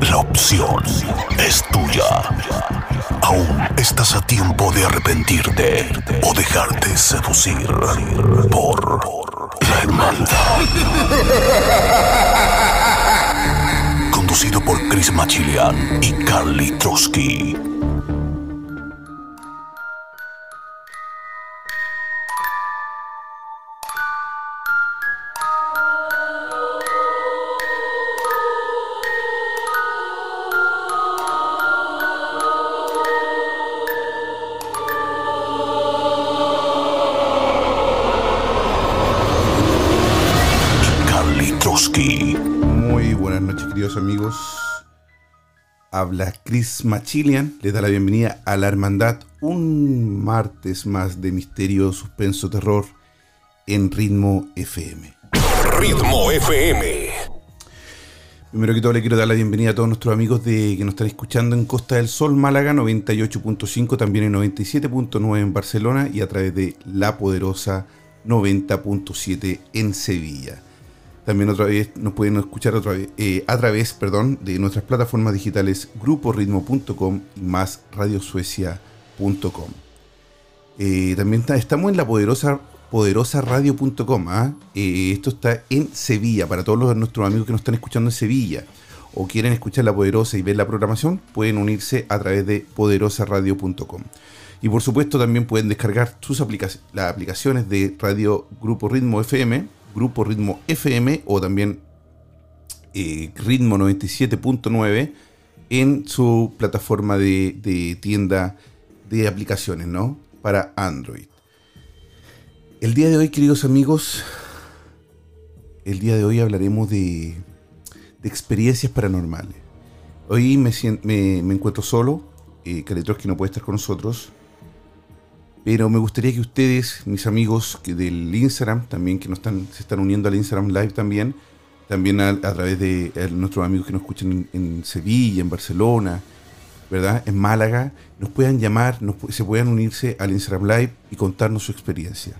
La opción es tuya. Aún estás a tiempo de arrepentirte o dejarte seducir por la hermandad. Conducido por Chris Machilian y Carly Trotsky. Habla Chris Machilian. Les da la bienvenida a la Hermandad. Un martes más de misterio, suspenso, terror en Ritmo FM. Ritmo FM. Primero que todo, le quiero dar la bienvenida a todos nuestros amigos de, que nos están escuchando en Costa del Sol, Málaga 98.5, también en 97.9 en Barcelona y a través de La Poderosa 90.7 en Sevilla. También otra vez nos pueden escuchar eh, a través perdón, de nuestras plataformas digitales gruporitmo.com y más radiosuecia.com. Eh, también estamos en la poderosa poderosaradio.com. ¿ah? Eh, esto está en Sevilla, para todos nuestros amigos que nos están escuchando en Sevilla o quieren escuchar la poderosa y ver la programación, pueden unirse a través de poderosaradio.com. Y por supuesto también pueden descargar sus aplicaciones, las aplicaciones de Radio Grupo Ritmo FM Grupo Ritmo FM o también eh, Ritmo 97.9 en su plataforma de, tienda de aplicaciones, ¿no? Para Android. El día de hoy, queridos amigos, el día de hoy hablaremos de, experiencias paranormales. Hoy me, encuentro solo, eh, que no puede estar con nosotros. Pero me gustaría que ustedes, mis amigos del Instagram, también que nos están, se están uniendo al Instagram Live también, también a, través de nuestros amigos que nos escuchan en, Sevilla, en Barcelona, ¿verdad? En Málaga, nos puedan llamar, se puedan unirse al Instagram Live y contarnos su experiencia.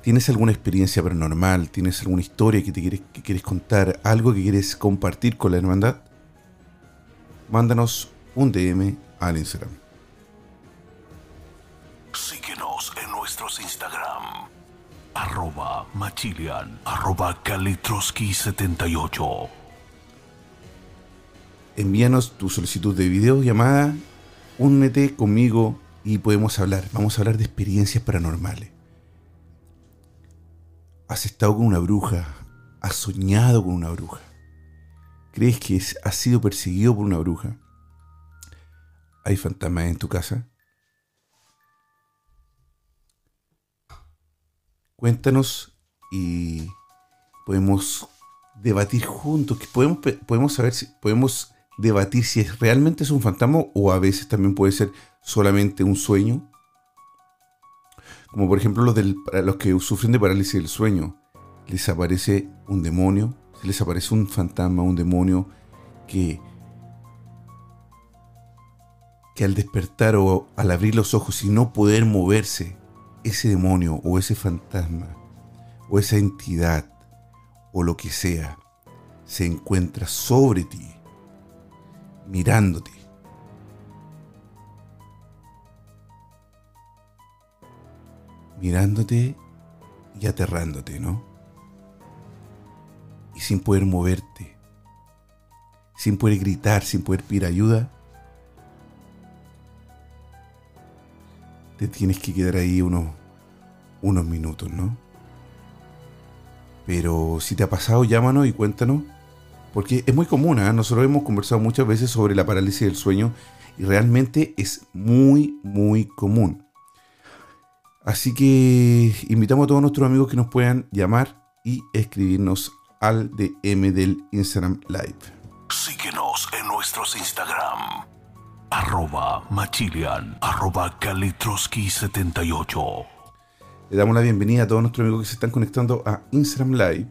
¿Tienes alguna experiencia paranormal? ¿Tienes alguna historia que te quieres, que quieres contar? ¿Algo que quieres compartir con la hermandad? Mándanos un DM al Instagram. Síguenos en nuestros Instagram. Arroba Machilian, arroba Kalitroski78. Envíanos tu solicitud de video, llamada, únete conmigo y podemos hablar. Vamos a hablar de experiencias paranormales. ¿Has estado con una bruja? ¿Has soñado con una bruja? ¿Crees que has sido perseguido por una bruja? ¿Hay fantasmas en tu casa? Cuéntanos y podemos debatir juntos, que podemos, podemos saber si podemos debatir si realmente es un fantasma o a veces también puede ser solamente un sueño. Como por ejemplo los, del, los que sufren de parálisis del sueño. Les aparece un demonio, les aparece un fantasma, un demonio que, que al despertar o al abrir los ojos y no poder moverse, ese demonio o ese fantasma o esa entidad o lo que sea se encuentra sobre ti, mirándote. Mirándote y aterrándote, ¿no? Y sin poder moverte, sin poder gritar, sin poder pedir ayuda, te tienes que quedar ahí unos, unos minutos, ¿no? Pero si te ha pasado, llámanos y cuéntanos. Porque es muy común, ¿eh? nosotros hemos conversado muchas veces sobre la parálisis del sueño y realmente es muy, muy común. Así que invitamos a todos nuestros amigos que nos puedan llamar y escribirnos al DM del Instagram Live. Síguenos en nuestros Instagram arroba Machilian, arroba Kalitroski78. Le damos la bienvenida a todos nuestros amigos que se están conectando a Instagram Live,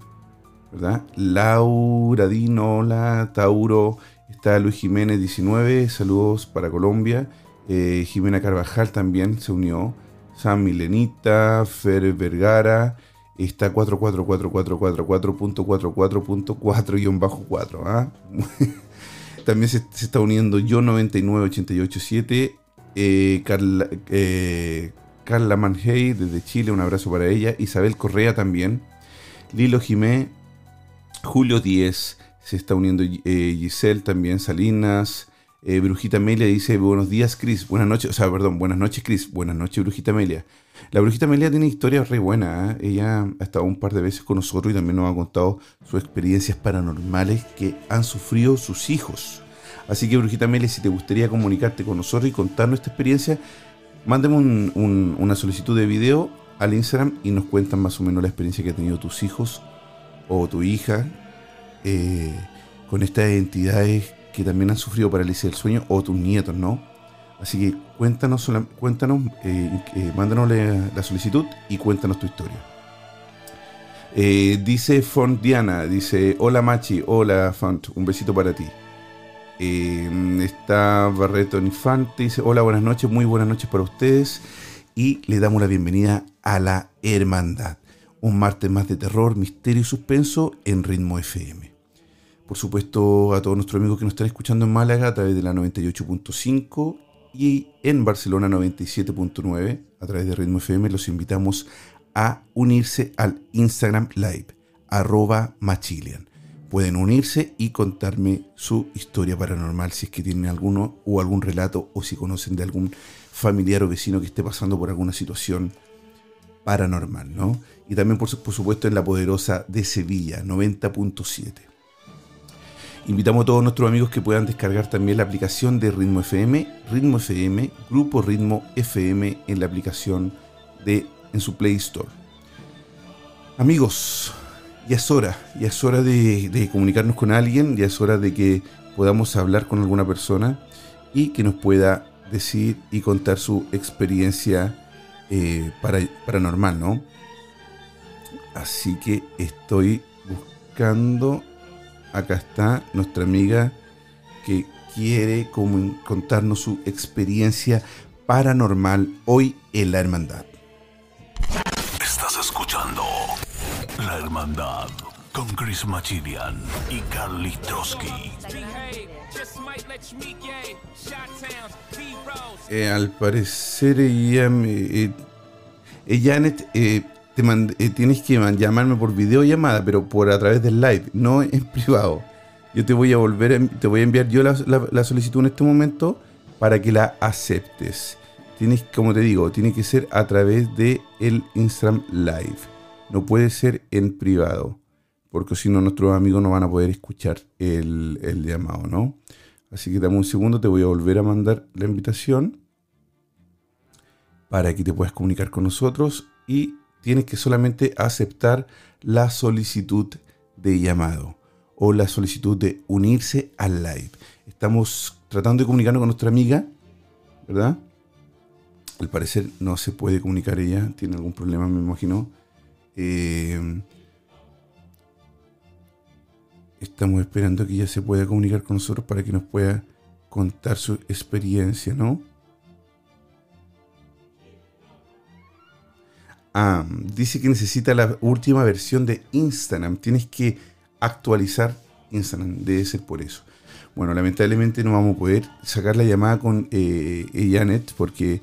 ¿verdad? Laura Dinola, Tauro, está Luis Jiménez 19, saludos para Colombia. Eh, Jimena Carvajal también se unió. San Milenita, Fer Vergara, está 444444.44.4-4. ¿ah? También se, está uniendo yo 99887, eh, Carla, eh, Carla Manhey desde Chile, un abrazo para ella. Isabel Correa también. Lilo Jimé, Julio 10, se está uniendo eh, Giselle también, Salinas. Eh, Brujita Amelia dice, buenos días Cris, buenas noches, o sea, perdón, buenas noches Cris, buenas noches Brujita Amelia. La Brujita Amelia tiene historias re buenas, ¿eh? ella ha estado un par de veces con nosotros y también nos ha contado sus experiencias paranormales que han sufrido sus hijos. Así que Brujita Amelia, si te gustaría comunicarte con nosotros y contarnos esta experiencia, mándame una solicitud de video al Instagram y nos cuentan más o menos la experiencia que han tenido tus hijos o tu hija eh, con estas entidades que también han sufrido parálisis del sueño o tus nietos, ¿no? Así que cuéntanos, cuéntanos eh, eh, mándanos la, solicitud y cuéntanos tu historia. Eh, dice Font Diana, dice, hola Machi, hola Font, un besito para ti. está Barreto Infante, dice, hola, buenas noches, muy buenas noches para ustedes. Y le damos la bienvenida a la Hermandad, un martes más de terror, misterio y suspenso en Ritmo FM por supuesto a todos nuestros amigos que nos están escuchando en Málaga a través de la 98.5 y en Barcelona 97.9 a través de Ritmo FM los invitamos a unirse al Instagram Live arroba machilian. Pueden unirse y contarme su historia paranormal si es que tienen alguno o algún relato o si conocen de algún familiar o vecino que esté pasando por alguna situación paranormal, ¿no? Y también por, por supuesto en la poderosa de Sevilla 90.7. Invitamos a todos nuestros amigos que puedan descargar también la aplicación de Ritmo FM, Ritmo FM, Grupo Ritmo FM en la aplicación de en su Play Store. Amigos, ya es hora, ya es hora de, comunicarnos con alguien, ya es hora de que podamos hablar con alguna persona y que nos pueda decir y contar su experiencia eh, paranormal, ¿no? Así que estoy buscando acá está nuestra amiga que quiere contarnos su experiencia paranormal hoy en la hermandad. Estás escuchando La Hermandad con Chris Machilian y Carly Trotsky. Eh, al parecer ella, eh, eh, Janet eh, eh, tienes que llamarme por videollamada, pero por a través del live, no en privado. Yo te voy a volver, te voy a enviar yo la, solicitud en este momento para que la aceptes. Tienes, como te digo, tiene que ser a través de el Instagram Live. No puede ser en privado, porque si no nuestros amigos no van a poder escuchar el, el llamado, ¿no? Así que dame un segundo, te voy a volver a mandar la invitación para que te puedas comunicar con nosotros y tienes que solamente aceptar la solicitud de llamado o la solicitud de unirse al live. Estamos tratando de comunicarnos con nuestra amiga, ¿verdad? Al parecer no se puede comunicar ella, tiene algún problema, me imagino. Eh, estamos esperando que ella se pueda comunicar con nosotros para que nos pueda contar su experiencia, ¿no? Ah, dice que necesita la última versión de Instagram. Tienes que actualizar Instagram. Debe ser por eso. Bueno, lamentablemente no vamos a poder sacar la llamada con eh, Janet porque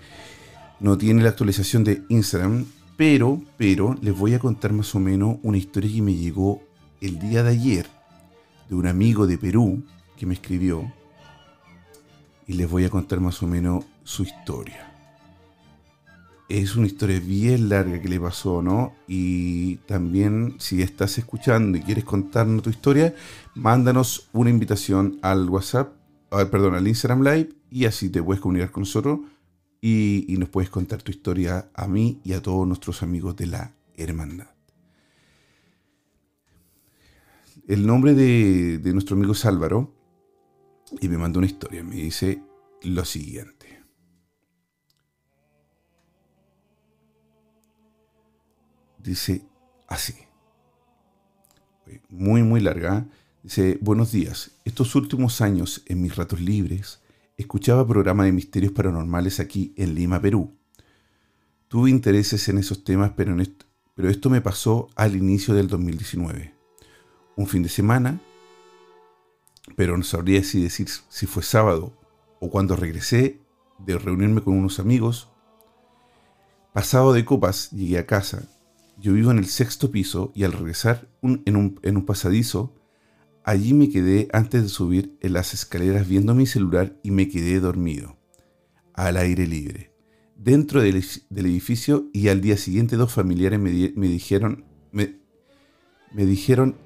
no tiene la actualización de Instagram. Pero, pero, les voy a contar más o menos una historia que me llegó el día de ayer de un amigo de Perú que me escribió. Y les voy a contar más o menos su historia es una historia bien larga que le pasó, ¿no? Y también si estás escuchando y quieres contarnos tu historia, mándanos una invitación al WhatsApp, perdón, al Instagram Live y así te puedes comunicar con nosotros y, nos puedes contar tu historia a mí y a todos nuestros amigos de la hermandad. El nombre de, de nuestro amigo es Álvaro y me mandó una historia. Me dice, lo siguiente. Dice así. Muy, muy larga. Dice, buenos días. Estos últimos años, en mis ratos libres, escuchaba programas de misterios paranormales aquí en Lima, Perú. Tuve intereses en esos temas, pero, esto, pero esto me pasó al inicio del 2019. Un fin de semana, pero no sabría si decir si fue sábado o cuando regresé de reunirme con unos amigos. Pasado de copas, llegué a casa. Yo vivo en el sexto piso y al regresar en, un, pasadizo, allí me quedé antes de subir en las escaleras viendo mi celular y me quedé dormido, al aire libre, dentro del, edificio y al día siguiente dos familiares me, dijeron, me, me dijeron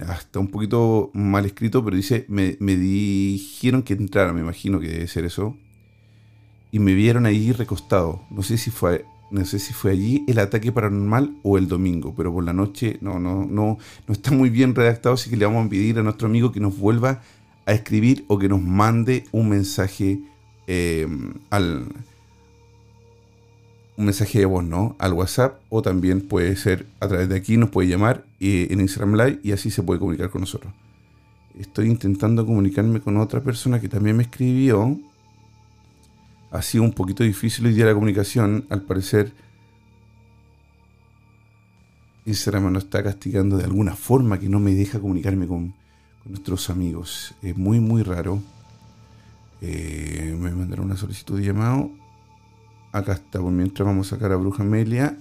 hasta un poquito mal escrito, pero dice, me, dijeron que entrara, me imagino que debe ser eso. Y me vieron ahí recostado. No sé si fue, no sé si fue allí el ataque paranormal o el domingo, pero por la noche no, no, no, no está muy bien redactado, así que le vamos a pedir a nuestro amigo que nos vuelva a escribir o que nos mande un mensaje eh, al un mensaje de voz, ¿no? Al WhatsApp o también puede ser a través de aquí, nos puede llamar eh, en Instagram Live y así se puede comunicar con nosotros. Estoy intentando comunicarme con otra persona que también me escribió. Ha sido un poquito difícil hoy día la comunicación. Al parecer, Instagram nos está castigando de alguna forma que no me deja comunicarme con, nuestros amigos. Es muy, muy raro. Eh, me mandaron una solicitud de llamado. Acá está, mientras vamos a sacar a Bruja Amelia.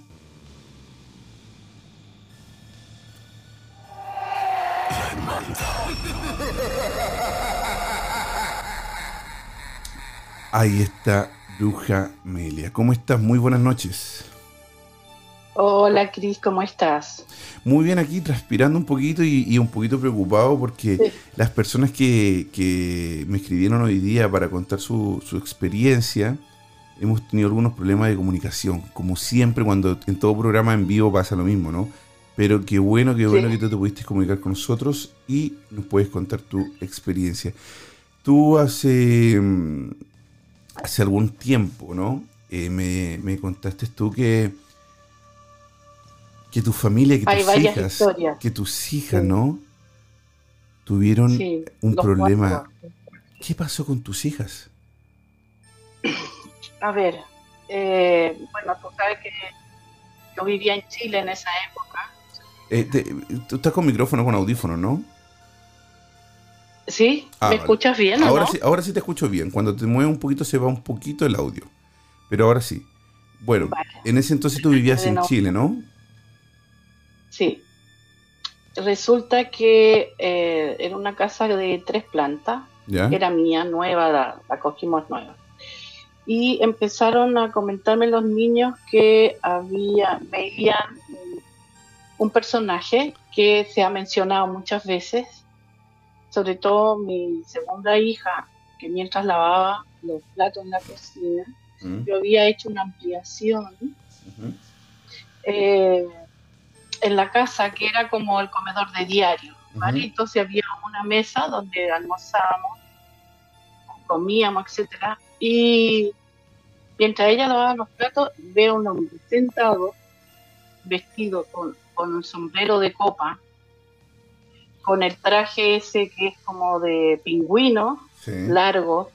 Ahí está Bruja Amelia. ¿Cómo estás? Muy buenas noches. Hola Cris, ¿cómo estás? Muy bien aquí, transpirando un poquito y, un poquito preocupado porque las personas que, me escribieron hoy día para contar su, su experiencia, hemos tenido algunos problemas de comunicación. Como siempre, cuando en todo programa en vivo pasa lo mismo, ¿no? Pero qué bueno, qué bueno que tú te pudiste comunicar con nosotros y nos puedes contar tu experiencia. Tú hace, mm, hace algún tiempo, ¿no? Eh, me, contaste tú que, que tu familia, que tus hijas, que tus hijas, ¿no? Tuvieron un problema. ¿Qué pasó con tus hijas? A ver, eh, bueno, tú sabes que yo vivía en Chile en esa época. Eh, tú estás con micrófono, con audífono, ¿no? Sí, ah, ¿me escuchas bien? ahora, no? sí, ahora sí te escucho bien. Cuando te mueves un poquito se va un poquito el audio. Pero ahora sí. Bueno, en ese entonces tú vivías en Chile, ¿no? Sí. Resulta que eh, era una casa de tres plantas. Era mía, nueva, la, la cogimos nueva y empezaron a comentarme los niños que había, veían un personaje que se ha mencionado muchas veces, sobre todo mi segunda hija, que mientras lavaba los platos en la cocina, mm. yo había hecho una ampliación eh, en la casa que era como el comedor de diario, Entonces había una mesa donde almorzábamos, comíamos, etcétera, y mientras ella lavaba los platos, veo a un hombre sentado, vestido con, un sombrero de copa, con el traje ese que es como de pingüino, largo,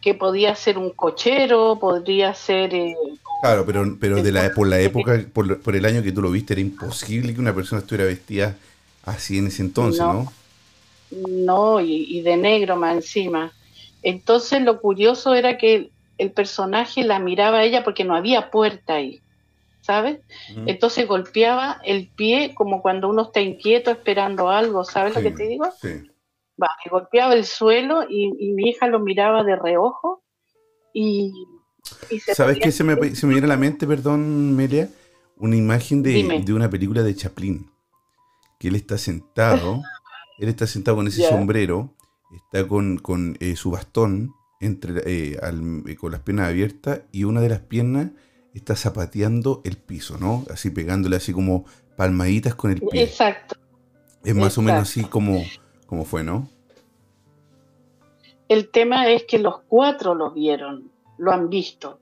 que podía ser un cochero, podría ser... Eh, claro, pero, pero de la, por la época, por, el año que tú lo viste, era imposible que una persona estuviera vestida así en ese entonces, ¿no? No, y, de negro más encima. Entonces lo curioso era que el personaje la miraba a ella porque no había puerta ahí, ¿sabes? Entonces golpeaba el pie como cuando uno está inquieto esperando algo, ¿sabes lo que te digo? Sí. Va, golpeaba el suelo y, mi hija lo miraba de reojo y... ¿Sabes qué se me, se me viene a la mente, perdón, Melia? Una imagen de, una película de Chaplin, que él está sentado, él está sentado con ese sombrero, está con, eh, su bastón, entre, eh, eh, con las piernas abiertas y una de las piernas está zapateando el piso, ¿no? Así pegándole así como palmaditas con el pie. Exacto. Es más o menos así como, como fue, ¿no? el tema es que los cuatro lo vieron, lo han visto,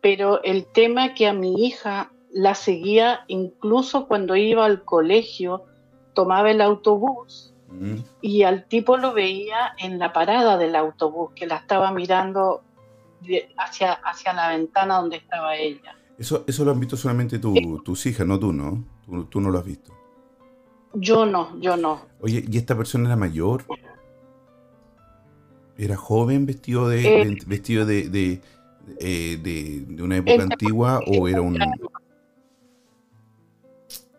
pero el tema que a mi hija la seguía incluso cuando iba al colegio, tomaba el autobús mm. y al tipo lo veía en la parada del autobús, que la estaba mirando hacia, hacia la ventana donde estaba ella. Eso, eso lo han visto solamente tus hijas, no tú, ¿no? Tú, no lo has visto. Yo no, yo no. Oye, ¿y esta persona era mayor? ¿Era joven vestido de, eh, vestido de, de, eh, de, una época antigua o era un...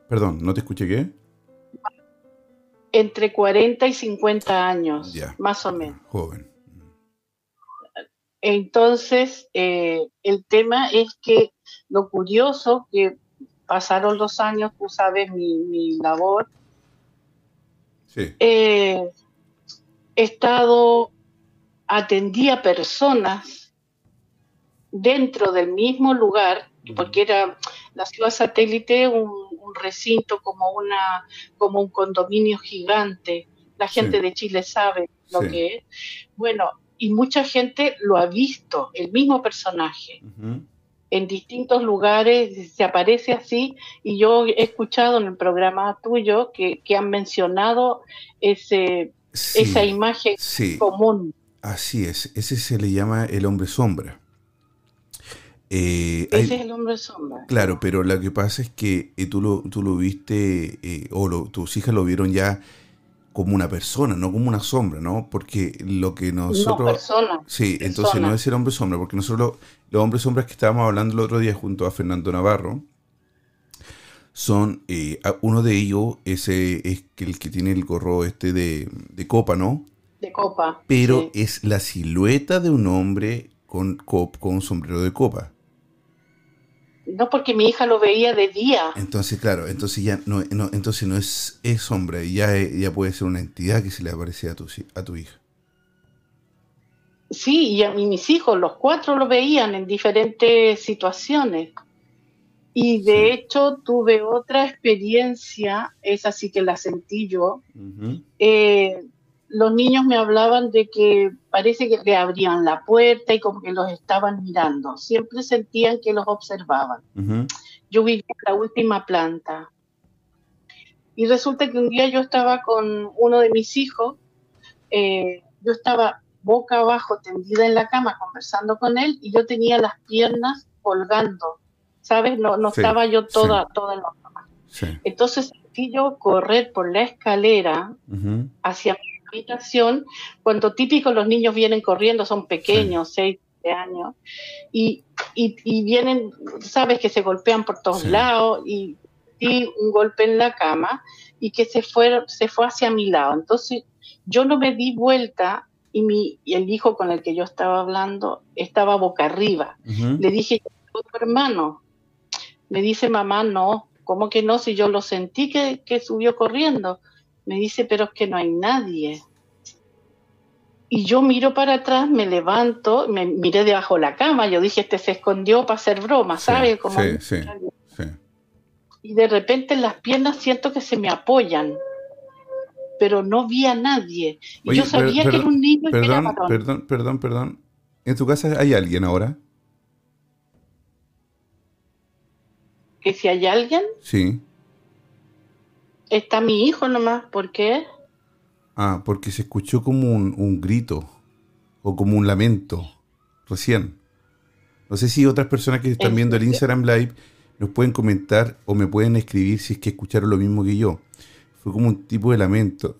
Perdón, ¿no te escuché qué? Entre 40 y 50 años, más o menos. Joven. Entonces, eh, el tema es que lo curioso que pasaron los años, tú sabes, mi, labor. Sí. Eh, he estado, atendía personas dentro del mismo lugar, porque era la ciudad satélite, un, recinto como, una, como un condominio gigante. La gente de Chile sabe lo que es. Bueno, y mucha gente lo ha visto, el mismo personaje. En distintos lugares se aparece así y yo he escuchado en el programa tuyo que, han mencionado ese, esa imagen común. Así es, ese se le llama el hombre sombra. Eh, Ese es el hombre sombra. Claro, pero lo que pasa es que eh, tú, lo, tú lo viste, eh, o tus hijas lo vieron ya como una persona, no como una sombra, ¿no? Porque lo que nosotros... No, persona. Sí, entonces no es el hombre sombra, porque nosotros los hombres sombras que estábamos hablando el otro día junto a Fernando Navarro, son, uno de ellos ese es el que tiene el gorro este de, copa, ¿no? De copa. Pero es la silueta de un hombre con, con un sombrero de copa. No porque mi hija lo veía de día. Entonces, claro, entonces ya no, entonces no es, es hombre, ya, ya puede ser una entidad que se le aparece a tu, a tu hija. Sí, y a mis hijos, los cuatro lo veían en diferentes situaciones. Y de hecho tuve otra experiencia, esa sí que la sentí yo, los niños me hablaban de que parece que le abrían la puerta y como que los estaban mirando. Siempre sentían que los observaban. Yo vivía en la última planta. Y resulta que un día yo estaba con uno de mis hijos, eh, yo estaba boca abajo tendida en la cama conversando con él y yo tenía las piernas colgando, ¿sabes? No, no estaba yo toda, toda en la cama. Entonces sentí yo correr por la escalera hacia mi habitación, cuando típico los niños vienen corriendo, son pequeños, seis años, y, y, vienen, sabes que se golpean por todos lados, y, un golpe en la cama, y que se fue, se fue hacia mi lado. Entonces yo no me di vuelta y, mi, y el hijo con el que yo estaba hablando estaba boca arriba. Le dije, tu hermano. Me dice, mamá, no. ¿Cómo que no? Si yo lo sentí que, que subió corriendo. Me dice, pero es que no hay nadie. Y yo miro para atrás, me levanto, me miré debajo de la cama, yo dije, este se escondió para hacer broma, ¿sabes? Como sí, sí, sí. Y de repente en las piernas siento que se me apoyan, pero no vi a nadie. Y yo sabía que era un niño perdón, Perdón, perdón, perdón. ¿En tu casa hay alguien ahora? ¿Que si hay alguien? Sí. Está mi hijo nomás, ¿por qué? Ah, porque se escuchó como un, grito o como un lamento recién. No sé si otras personas que están viendo el Instagram Live nos pueden comentar o me pueden escribir si es que escucharon lo mismo que yo. Fue como un tipo de lamento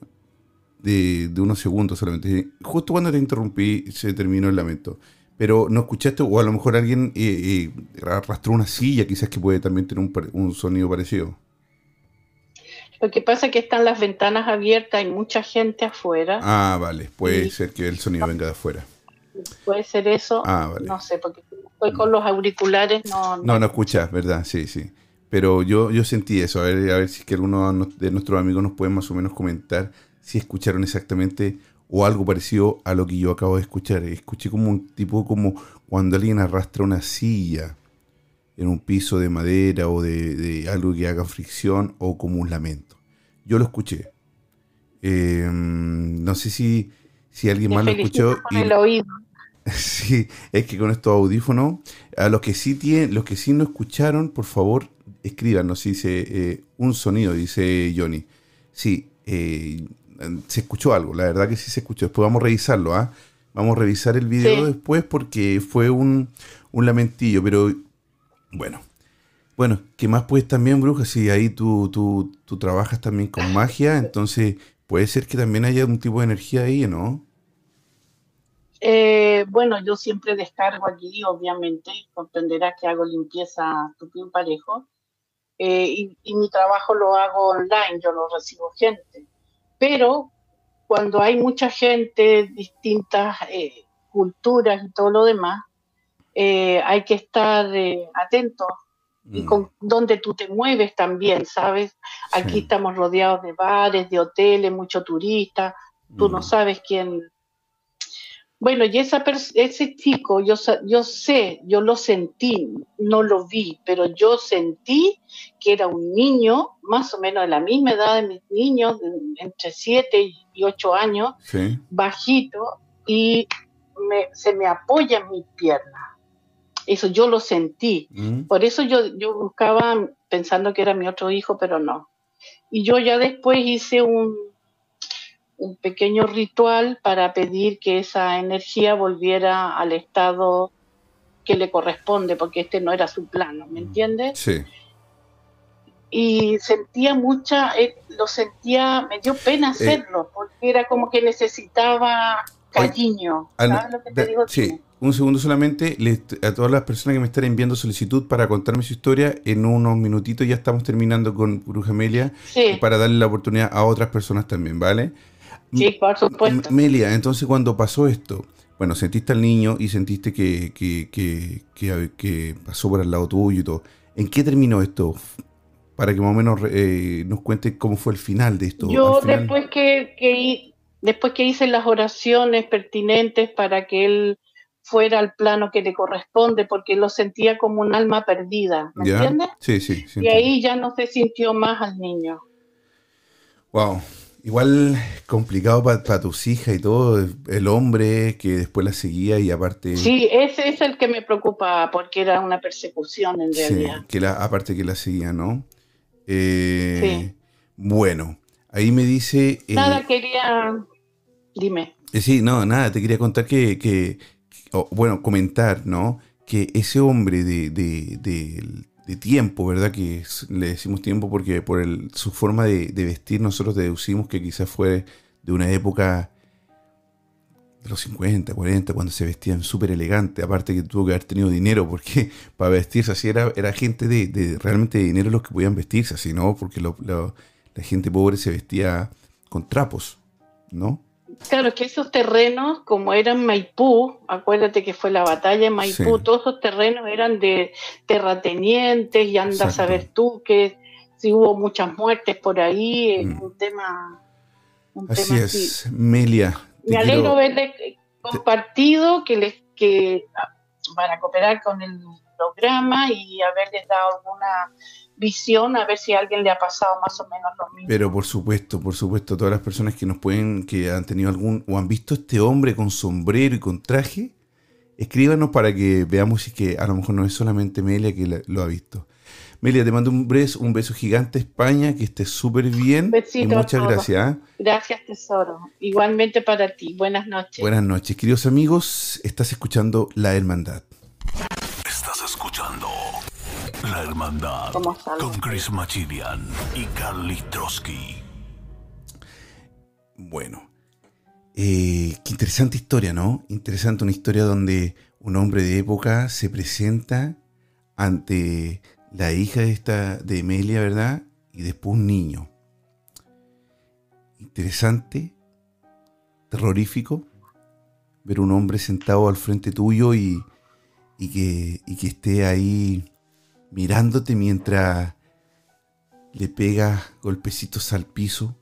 de, unos segundos solamente. Justo cuando te interrumpí se terminó el lamento. Pero no escuchaste, o a lo mejor alguien eh, eh, arrastró una silla, quizás que puede también tener un, un sonido parecido. Lo que pasa es que están las ventanas abiertas, hay mucha gente afuera. Ah, vale, puede ser que el sonido venga de afuera. Puede ser eso, ah, vale. no sé, porque con los auriculares no... No, no, escuchas, ¿verdad? Sí, sí. Pero yo, yo sentí eso, a ver, a ver si es que alguno de nuestros amigos nos puede más o menos comentar si escucharon exactamente o algo parecido a lo que yo acabo de escuchar. Escuché como un tipo como cuando alguien arrastra una silla en un piso de madera o de, algo que haga fricción o como un lamento. Yo lo escuché. Em, no sé si, si alguien más lo escuchó. y, el oído. Sí, es que con estos audífonos, a los que sí tienen, los que sí no escucharon, por favor, escríbanos. Dice eh, un sonido, dice Johnny. Sí, eh, se escuchó algo, la verdad que sí se escuchó. Después vamos a revisarlo, ¿ah? Vamos a revisar el video después porque fue un, un lamentillo, pero bueno. Bueno, ¿qué más puedes también, bruja? Si ahí tú, tú, tú trabajas también con magia, entonces puede ser que también haya un tipo de energía ahí, ¿no? Eh, bueno, yo siempre descargo allí, obviamente, comprenderás que hago limpieza tu parejo, eh, y, mi trabajo lo hago online, yo lo recibo gente. Pero cuando hay mucha gente, distintas eh, culturas y todo lo demás, hay que estar atentos y mm. con donde tú te mueves también, ¿sabes? Aquí estamos rodeados de bares, de hoteles, mucho turista, tú no mm. sabes quién bueno, y esa ese chico, yo, yo sé, yo lo sentí, no lo vi, pero yo sentí que era un niño, más o menos de la misma edad de mis niños, entre 7 y 8 años, bajito, y se me apoya en mi pierna. Eso yo lo sentí. Mm. Por eso yo, yo buscaba pensando que era mi otro hijo, pero no. Y yo ya después hice un, un pequeño ritual para pedir que esa energía volviera al estado que le corresponde, porque este no era su plano, ¿me mm, entiendes? Sí. Y sentía mucha, eh, lo sentía, me dio pena eh, hacerlo, porque era como que necesitaba cariño. ¿Sabes lo que te digo? Sí. Un segundo solamente, a todas las personas que me están enviando solicitud para contarme su historia, en unos minutitos ya estamos terminando con Bruja Amelia, para darle la oportunidad a otras personas también, ¿vale? Sí, por supuesto. Melia, entonces cuando pasó esto, bueno, sentiste al niño y sentiste que, que, que, pasó por el lado tuyo y todo. ¿En qué terminó esto? Para que más o menos eh, nos cuente cómo fue el final de esto. Yo después que, después que hice las oraciones pertinentes para que él fuera al plano que le corresponde, porque lo sentía como un alma perdida, ¿me entiendes? Sí, sí. y ahí ya no se sintió más al niño. Wow, Igual complicado para tus hijas y todo, el hombre que después la seguía y aparte... Sí, ese es el que me preocupa porque era una persecución en realidad. Sí, que la, aparte que la seguía, ¿no? Eh, sí. Bueno, ahí me dice... Eh, nada, quería... Dime. Eh, sí, no, nada, te quería contar que, que bueno, comentar, ¿no? Que ese hombre de, de, de, de tiempo, ¿verdad? Que le decimos tiempo porque por el, su forma de, vestir nosotros deducimos que quizás fue de una época de los 50, 40, cuando se vestían súper elegante, aparte que tuvo que haber tenido dinero, porque para vestirse así era, era gente de, realmente de dinero los que podían vestirse así, ¿no? Porque la gente pobre se vestía con trapos, ¿no? Claro, que esos terrenos, como eran Maipú, acuérdate que fue la batalla en Maipú, todos esos terrenos eran de terratenientes y anda a saber tú que si hubo muchas muertes por ahí, es mm. un tema. así es, Melia. Me alegro verles compartido que les que para cooperar con el programa y haberles dado alguna visión a ver si a alguien le ha pasado más o menos lo mismo. Pero por supuesto, por supuesto, todas las personas que nos pueden, que han tenido algún, o han visto este hombre con sombrero y con traje, escríbanos para que veamos si que a lo mejor no es solamente Melia que lo ha visto. Melia, te mando un beso, un beso gigante España, que estés súper bien. Besito y muchas gracias. ¿ah? Gracias, tesoro. Igualmente para ti. Buenas noches. Buenas noches, queridos amigos. Estás escuchando La Hermandad. Estás escuchando la Hermandad con Chris Machilian y Carly Trotsky. Bueno, eh, qué interesante historia, ¿no? Interesante una historia donde un hombre de época se presenta ante la hija de esta de Emilia, ¿verdad? Y después un niño. Interesante, terrorífico, ver un hombre sentado al frente tuyo y, y, que, y que esté ahí mirándote mientras le pega golpecitos al piso?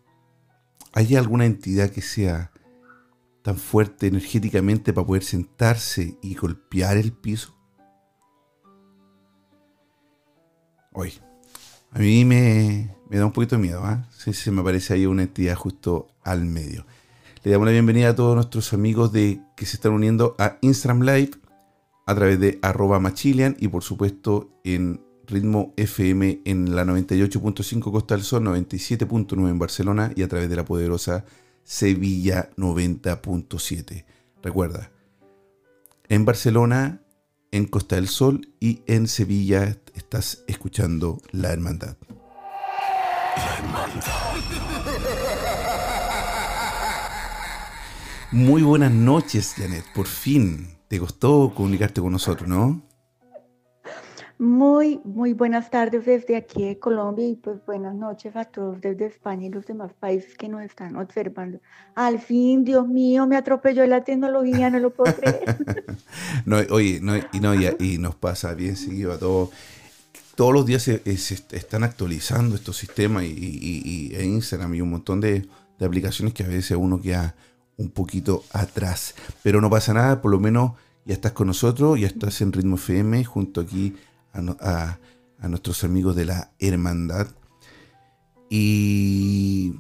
¿Hay alguna entidad que sea tan fuerte energéticamente para poder sentarse y golpear el piso? Hoy, a mí me, da un poquito de miedo, ¿ah? se me parece ahí una entidad justo al medio. Le damos la bienvenida a todos nuestros amigos de que se están uniendo a Instagram Live a través de arroba machilian y por supuesto en ritmo FM en la 98.5 Costa del Sol, 97.9 en Barcelona y a través de la poderosa Sevilla 90.7. Recuerda, en Barcelona, en Costa del Sol y en Sevilla estás escuchando La Hermandad. La Hermandad. Muy buenas noches, Janet. Por fin te costó comunicarte con nosotros, ¿no? Muy, muy buenas tardes desde aquí de Colombia y pues buenas noches a todos desde España y los demás países que nos están observando. Al fin, Dios mío, me atropelló la tecnología, no lo puedo creer. no, oye, no, y, no, y, nos pasa bien seguido a todos. Todos los días se, están actualizando estos sistemas y, y, e Instagram y un montón de, de aplicaciones que a veces uno queda un poquito atrás. Pero no pasa nada, por lo menos ya estás con nosotros, ya estás en Ritmo FM junto aquí a, nuestros amigos de la hermandad. Y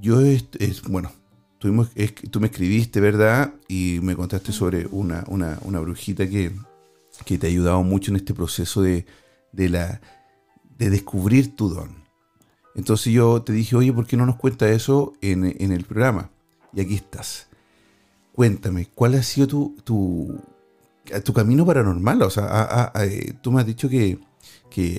yo, es, bueno, tú me escribiste, ¿verdad? Y me contaste sobre una, una, brujita que, te ha ayudado mucho en este proceso de, la, de descubrir tu don. Entonces yo te dije, oye, ¿por qué no nos cuenta eso en, el programa? Y aquí estás. Cuéntame, ¿cuál ha sido tu, tu, tu camino paranormal. O sea, eh, tú me has dicho que,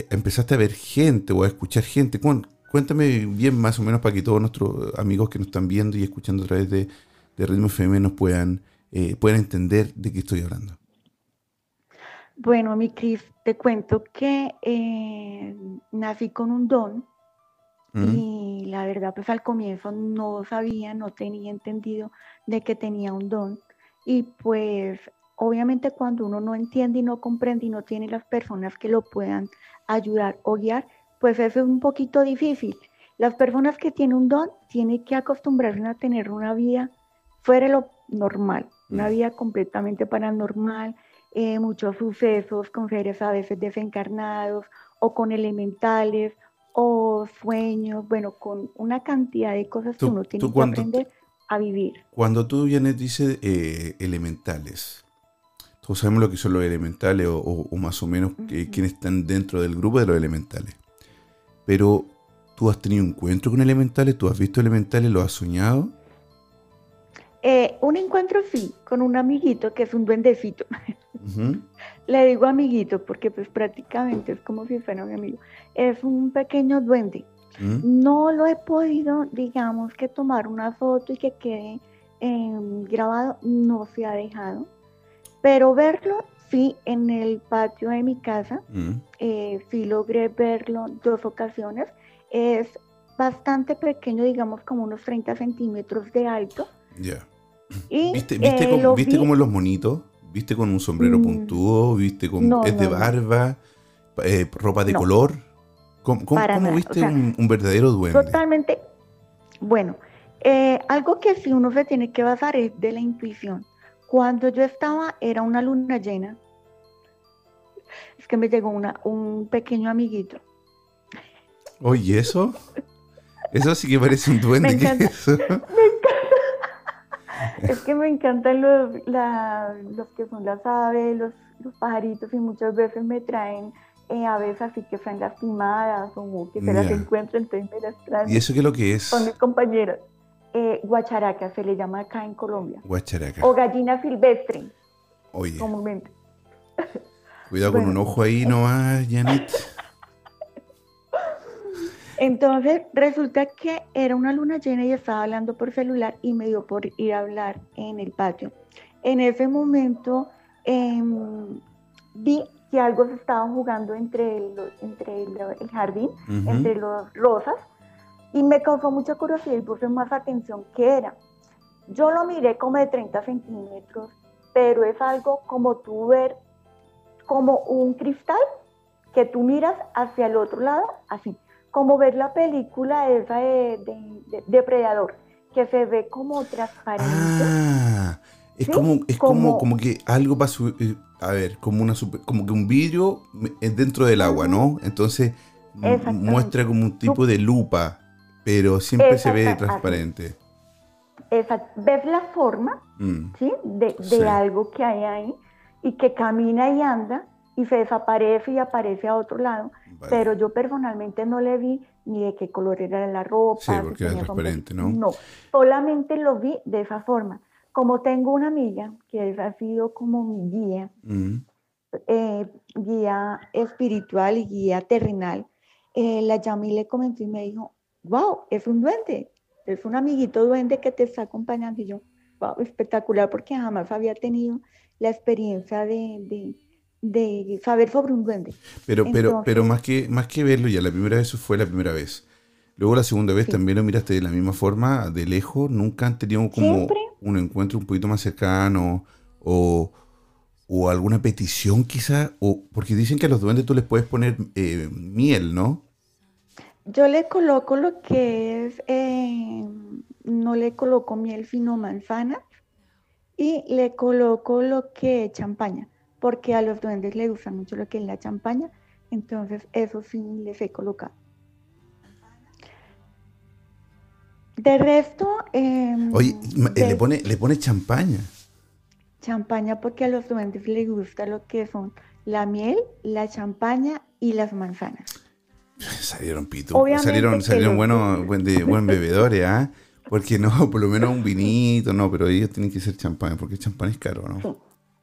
empezaste a ver gente o a escuchar gente. Cuéntame bien más o menos para que todos nuestros amigos que nos están viendo y escuchando a través de, de Ritmo FM nos puedan, eh, puedan entender de qué estoy hablando. Bueno, mi Cris, te cuento que eh, nací con un don y la verdad pues al comienzo no sabía, no tenía entendido de que tenía un don y pues Obviamente cuando uno no entiende y no comprende y no tiene las personas que lo puedan ayudar o guiar, pues eso es un poquito difícil. Las personas que tienen un don tienen que acostumbrarse a tener una vida fuera de lo normal, una vida completamente paranormal, eh, muchos sucesos con seres a veces desencarnados o con elementales o sueños, bueno, con una cantidad de cosas que uno tiene que aprender a vivir. Cuando tú vienes, dices eh, elementales, todos sabemos lo que son los elementales o, más o menos quiénes están dentro del grupo de los elementales. Pero, ¿tú has tenido encuentro con elementales? ¿Tú has visto elementales? ¿Lo has soñado? Eh, un encuentro sí, con un amiguito que es un duendecito. Le digo amiguito porque pues prácticamente es como si fuera un amigo. Es un pequeño duende. No lo he podido, digamos, que tomar una foto y que quede em, grabado, no se ha dejado pero verlo, sí, en el patio de mi casa, eh, sí logré verlo dos ocasiones. Es bastante pequeño, digamos como unos 30 centímetros de alto. Ya. ¿Viste, viste, eh, como, ¿viste como los monitos? ¿Viste con un sombrero mm. puntudo? ¿Viste con es de barba? Eh, ¿Ropa de color? ¿Cómo, viste un, verdadero duende? Totalmente. Bueno, algo que sí uno se tiene que basar es de la intuición. Cuando yo estaba, era una luna llena. Es que me llegó una, un pequeño amiguito. Oye, ¿eso? Eso sí que parece un duende. Me encanta, es, es que me encantan los, los que son las aves, los, los, pajaritos, y muchas veces me traen eh, aves así que están lastimadas o que se las encuentro, entonces me las traen. ¿Y eso qué es lo que es? Son mis compañeras eh, guacharaca, se le llama acá en Colombia. Guacharaca. O gallina silvestre. Oye. Comúnmente. Cuidado con un ojo ahí nomás, Janet. Entonces resulta que era una luna llena y estaba hablando por celular y me dio por ir a hablar en el patio. En ese momento em, vi que algo se estaba jugando entre el, entre el, jardín, entre los rosas, y me causó mucha curiosidad y puse más atención que era. Yo lo miré como de 30 centímetros, pero es algo como tú ver, como un cristal que tú miras hacia el otro lado, así, como ver la película esa de, Depredador, que se ve como transparente. Ah, es, como, es como, como, que algo pasó, eh, a ver, como, una como que un vidrio dentro del agua, ¿no? Entonces muestra como un tipo de lupa pero siempre se ve transparente. ves la forma mm. ¿sí? De, algo que hay ahí y que camina y anda y se desaparece y aparece a otro lado, pero yo personalmente no le vi ni de qué color era la ropa. Sí, porque era transparente, ¿no? No, solamente lo vi de esa forma. Como tengo una amiga que ha sido como mi guía, mm. eh, guía espiritual y guía terrenal, eh, la llamé y le comenté y me dijo, wow, es un duende, es un amiguito duende que te está acompañando. Y yo, wow, espectacular, porque jamás había tenido la experiencia de, de, saber sobre un duende. Pero, pero, pero más que, más que verlo ya, la primera vez fue la primera vez. Luego la segunda vez también lo miraste de la misma forma, de lejos, nunca han tenido como un encuentro un poquito más cercano o, o alguna petición quizá, o porque dicen que a los duendes tú les puedes poner eh, miel, ¿no? Yo le coloco lo que es, eh, no le coloco miel, sino manzana, y le coloco lo que es champaña, porque a los duendes les gusta mucho lo que es la champaña, entonces eso sí les he colocado. De resto... Em, Oye, le, pone, le pone champaña. Champaña porque a los duendes les gusta lo que son la miel, la champaña y las manzanas. Salieron pito. salieron, salieron buenos, buen, de, buen bebedores, ¿ah? Porque no, por lo menos un vinito, no, pero ellos tienen que ser champán, porque champán es caro, ¿no? Sí.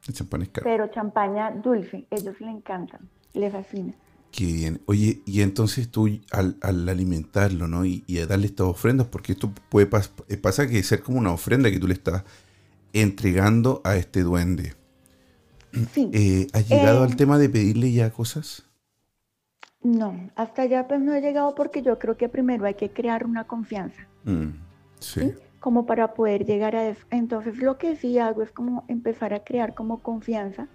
El champán es caro. Pero champaña dulce, ellos le encantan, les fascina. Qué bien. Oye, y entonces tú al, alimentarlo, ¿no? Y, a darle estas ofrendas, porque esto puede pasar eh, pasa que ser como una ofrenda que tú le estás entregando a este duende. Sí. Eh, ¿Has llegado al eh, tema de pedirle ya cosas? No, hasta allá pues no he llegado porque yo creo que primero hay que crear una confianza. Mm, sí. Como para poder llegar a eso. Entonces lo que sí hago es como empezar a crear como confianza,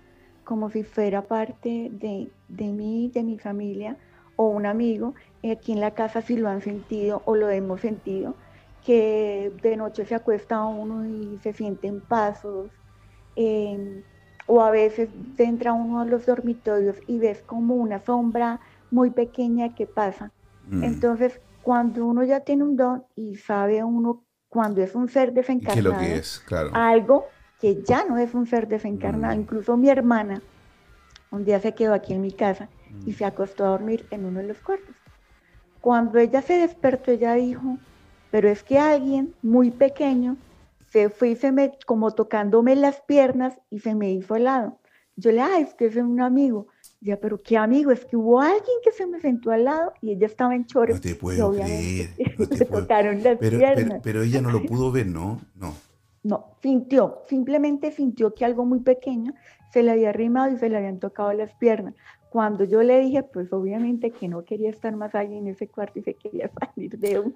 como si fuera parte de, de mí, de mi familia o un amigo. Aquí en la casa si lo han sentido o lo hemos sentido, que de noche se acuesta uno y se sienten pasos. Em, o a veces entra uno a los dormitorios y ves como una sombra muy pequeña que pasa. Mm. Entonces, cuando uno ya tiene un don y sabe uno cuando es un ser desencarnado, lo que es? Claro. algo que ya no es un ser desencarnado. Mm. Incluso mi hermana un día se quedó aquí en mi casa y mm. se acostó a dormir en uno de los cuartos. Cuando ella se despertó, ella dijo, pero es que alguien muy pequeño se fue y se me, como tocándome las piernas y se me hizo al lado. Yo le, ay, es que es un amigo. Ya, pero qué amigo, es que hubo alguien que se me sentó al lado y ella estaba en chores. No te puedo creer. No te tocaron las pero, piernas. Pero, ella no lo pudo ver, ¿no? No. No, sintió, simplemente sintió que algo muy pequeño se le había arrimado y se le habían tocado las piernas. Cuando yo le dije, pues obviamente que no quería estar más allí en ese cuarto y se quería salir de un...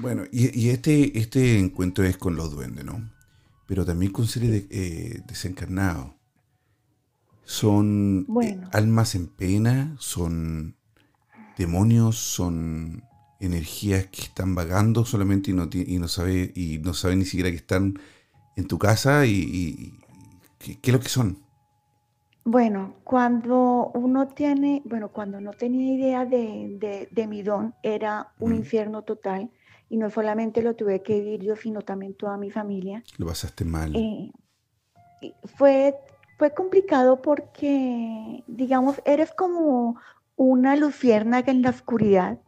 Bueno, y, este, este encuentro es con los duendes, ¿no? Pero también con seres de, eh, desencarnados son eh, almas en pena, son demonios, son energías que están vagando solamente y no, y no sabe y no sabe ni siquiera que están en tu casa y, ¿qué, es lo que son. Bueno, cuando uno tiene, bueno, cuando no tenía idea de, mi don, era un infierno total y no solamente lo tuve que vivir yo, sino también toda mi familia. Lo pasaste mal. Eh, fue fue complicado porque, digamos, eres como una luciérnaga en la oscuridad.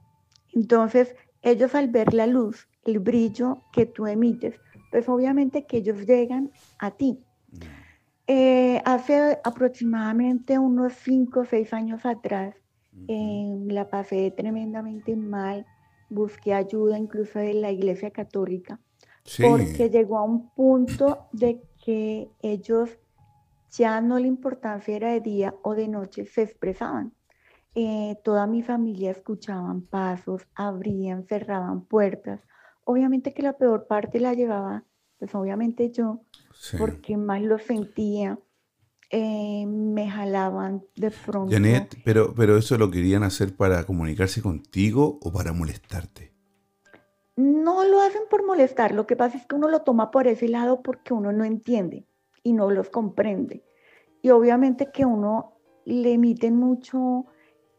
Entonces, ellos al ver la luz, el brillo que tú emites, pues obviamente que ellos llegan a ti. Eh, hace aproximadamente unos 5 o 6 años atrás, em, la pasé tremendamente mal, busqué ayuda incluso de la Iglesia Católica, porque llegó a un punto de que ellos ya no la importancia era de día o de noche, se expresaban. Eh, toda mi familia escuchaban pasos, abrían, cerraban puertas. Obviamente que la peor parte la llevaba, pues obviamente yo, porque más lo sentía. Eh, me jalaban de pronto. Janet, pero, pero eso lo querían hacer para comunicarse contigo o para molestarte. No lo hacen por molestar, lo que pasa es que uno lo toma por ese lado porque uno no entiende y no los comprende. Y obviamente que uno le emiten mucho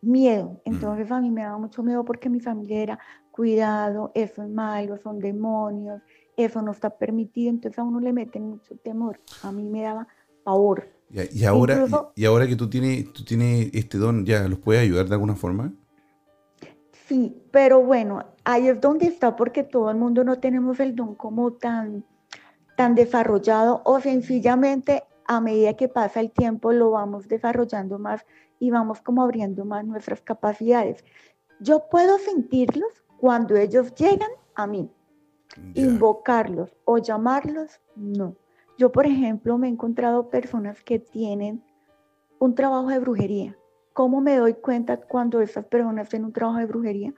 miedo. Mm. Entonces a mí me daba mucho miedo porque mi familia era, cuidado, eso es malo, son demonios, eso no está permitido, entonces a uno le meten mucho temor. A mí me daba pavor. Y, ahora, y, ahora que tú tienes, tú tienes este don, ¿ya los puedes ayudar de alguna forma? Sí, pero bueno, ahí es donde está porque todo el mundo no tenemos el don como tan, tan desarrollado o sencillamente a medida que pasa el tiempo lo vamos desarrollando más y vamos como abriendo más nuestras capacidades. Yo puedo sentirlos cuando ellos llegan a mí. Invocarlos o llamarlos, no. Yo, por ejemplo, me he encontrado personas que tienen un trabajo de brujería. ¿Cómo me doy cuenta cuando estas personas tienen un trabajo de brujería?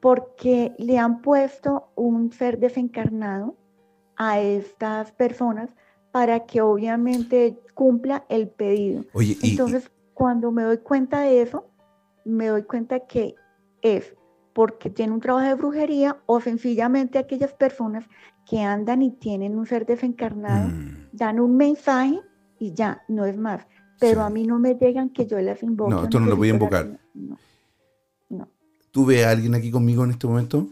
Porque le han puesto un ser desencarnado a estas personas para que obviamente cumpla el pedido. Entonces, cuando me doy cuenta de eso, me doy cuenta que es porque tiene un trabajo de brujería o sencillamente aquellas personas que andan y tienen un ser desencarnado mm. dan un mensaje y ya, no es más. Pero a mí no me llegan que yo las invoque. No, esto no lo voy a invocar. No, no. ¿Tú ves a alguien aquí conmigo en este momento?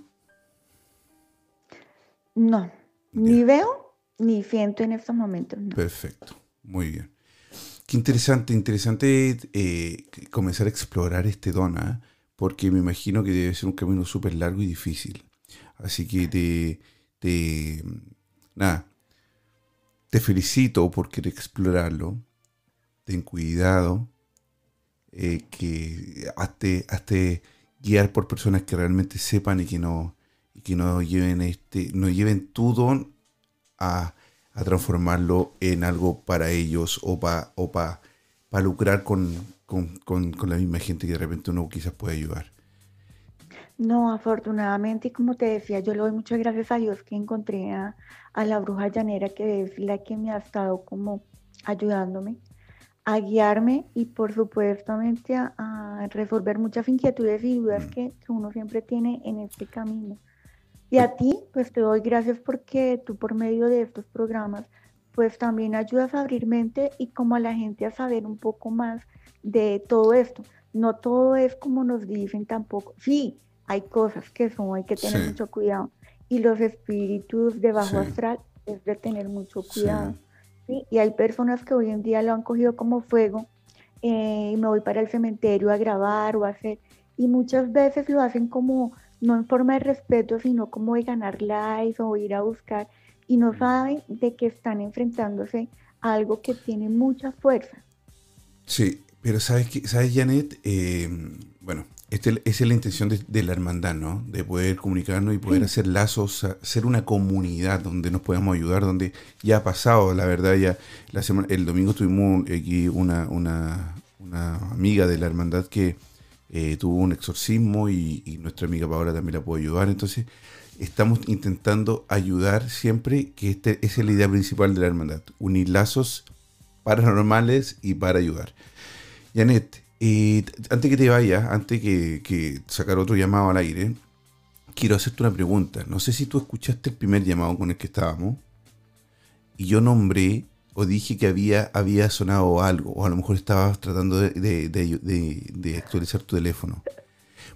No, ni veo ni siento en estos momentos. Perfecto, muy bien. Qué interesante, interesante eh, comenzar a explorar este don, ¿ah? porque me imagino que debe ser un camino súper largo y difícil. Así que te, te, nada, te felicito por querer explorarlo. Ten cuidado, eh, que hazte, hazte, guiar por personas que realmente sepan y que no, que no lleven este, no lleven tu don a, transformarlo en algo para ellos o para o pa, lucrar con, con, la misma gente que de repente uno quizás puede ayudar. No, afortunadamente, y como te decía, yo le doy muchas gracias a Dios que encontré a, la bruja llanera, que es la que me ha estado como ayudándome a guiarme y por supuesto a, a resolver muchas inquietudes y dudas mm. que, uno siempre tiene en este camino. Y a ti, pues te doy gracias porque tú por medio de estos programas, pues también ayudas a abrir mente y como a la gente a saber un poco más de todo esto. No todo es como nos dicen tampoco. Sí, hay cosas que son, hay que tener mucho cuidado. Y los espíritus de bajo astral es de tener mucho cuidado. Y hay personas que hoy en día lo han cogido como fuego eh, y me voy para el cementerio a grabar o a hacer. Y muchas veces lo hacen como, no en forma de respeto, sino como de ganar likes o ir a buscar. Y no saben de que están enfrentándose a algo que tiene mucha fuerza. Sí, pero sabes, que, ¿sabes Janet? Eh, bueno, este, esa es la intención de, la hermandad, ¿no? De poder comunicarnos y poder hacer lazos, ser una comunidad donde nos podamos ayudar, donde ya ha pasado, la verdad, ya la semana, el domingo tuvimos aquí una, una, amiga de la hermandad que eh, tuvo un exorcismo y, nuestra amiga Paola también la pudo ayudar. Entonces, estamos intentando ayudar siempre, que este, esa es la idea principal de la hermandad, unir lazos paranormales y para ayudar. Janet, eh, antes que te vayas, antes que, que sacar otro llamado al aire, quiero hacerte una pregunta. No sé si tú escuchaste el primer llamado con el que estábamos y yo nombré o dije que había, había sonado algo, o a lo mejor estabas tratando de, actualizar tu teléfono.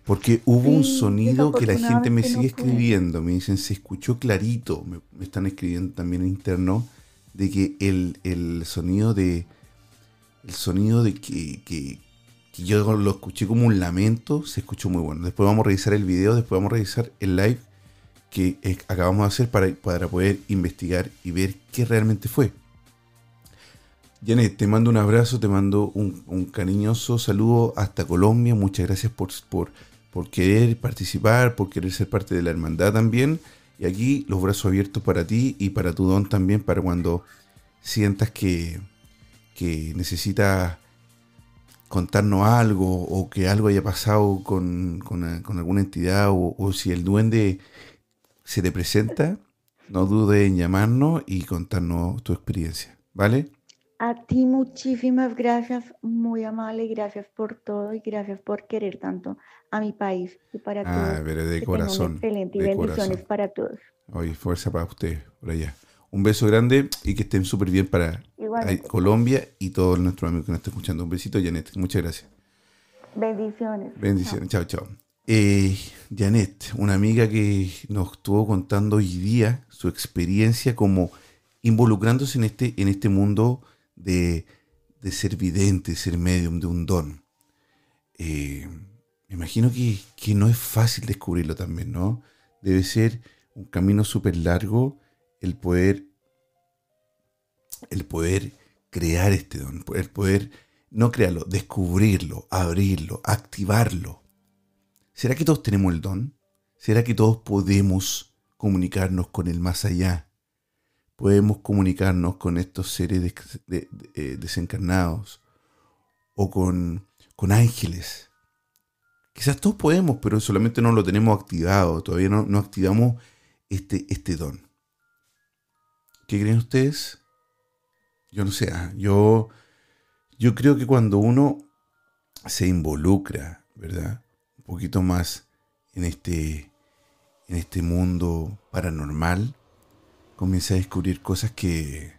Porque hubo un sonido que la gente me sigue escribiendo, me dicen, se escuchó clarito, me, están escribiendo también en interno, de que el, el sonido de, el sonido de que, que, yo lo escuché como un lamento, se escuchó muy bueno. Después vamos a revisar el video, después vamos a revisar el live que acabamos de hacer para, para poder investigar y ver qué realmente fue. Janet, te mando un abrazo, te mando un, cariñoso saludo hasta Colombia. Muchas gracias por, por, querer participar, por querer ser parte de la hermandad también. Y aquí los brazos abiertos para ti y para tu don también, para cuando sientas que, que necesitas contarnos algo o que algo haya pasado con, alguna entidad o, si el duende se te presenta, no dudes en llamarnos y contarnos tu experiencia, ¿vale? A ti muchísimas gracias, muy amable, gracias por todo y gracias por querer tanto a mi país y para ah, todos. de corazón. Excelente y bendiciones para todos. Oye, fuerza para usted, por allá. Un beso grande y que estén súper bien para Colombia y todos nuestros amigos que nos están escuchando. Un besito, Janet. Muchas gracias. Bendiciones. Bendiciones. Chao, chao. Eh, Janet, una amiga que nos estuvo contando hoy día su experiencia como involucrándose en este, en este mundo de, ser vidente, ser medium, de un don. Eh, me imagino que, que, no es fácil descubrirlo también, ¿no? Debe ser un camino súper largo el poder, el poder crear este don, el poder no crearlo, descubrirlo, abrirlo, activarlo. ¿Será que todos tenemos el don? ¿Será que todos podemos comunicarnos con el más allá? Podemos comunicarnos con estos seres eh, desencarnados o con, con ángeles. Quizás todos podemos, pero solamente no lo tenemos activado. Todavía no, no activamos este, este don. ¿Qué creen ustedes? Yo no sé. Ah, yo, yo creo que cuando uno se involucra, ¿verdad? poquito más en este, en este mundo paranormal, comienza a descubrir cosas que.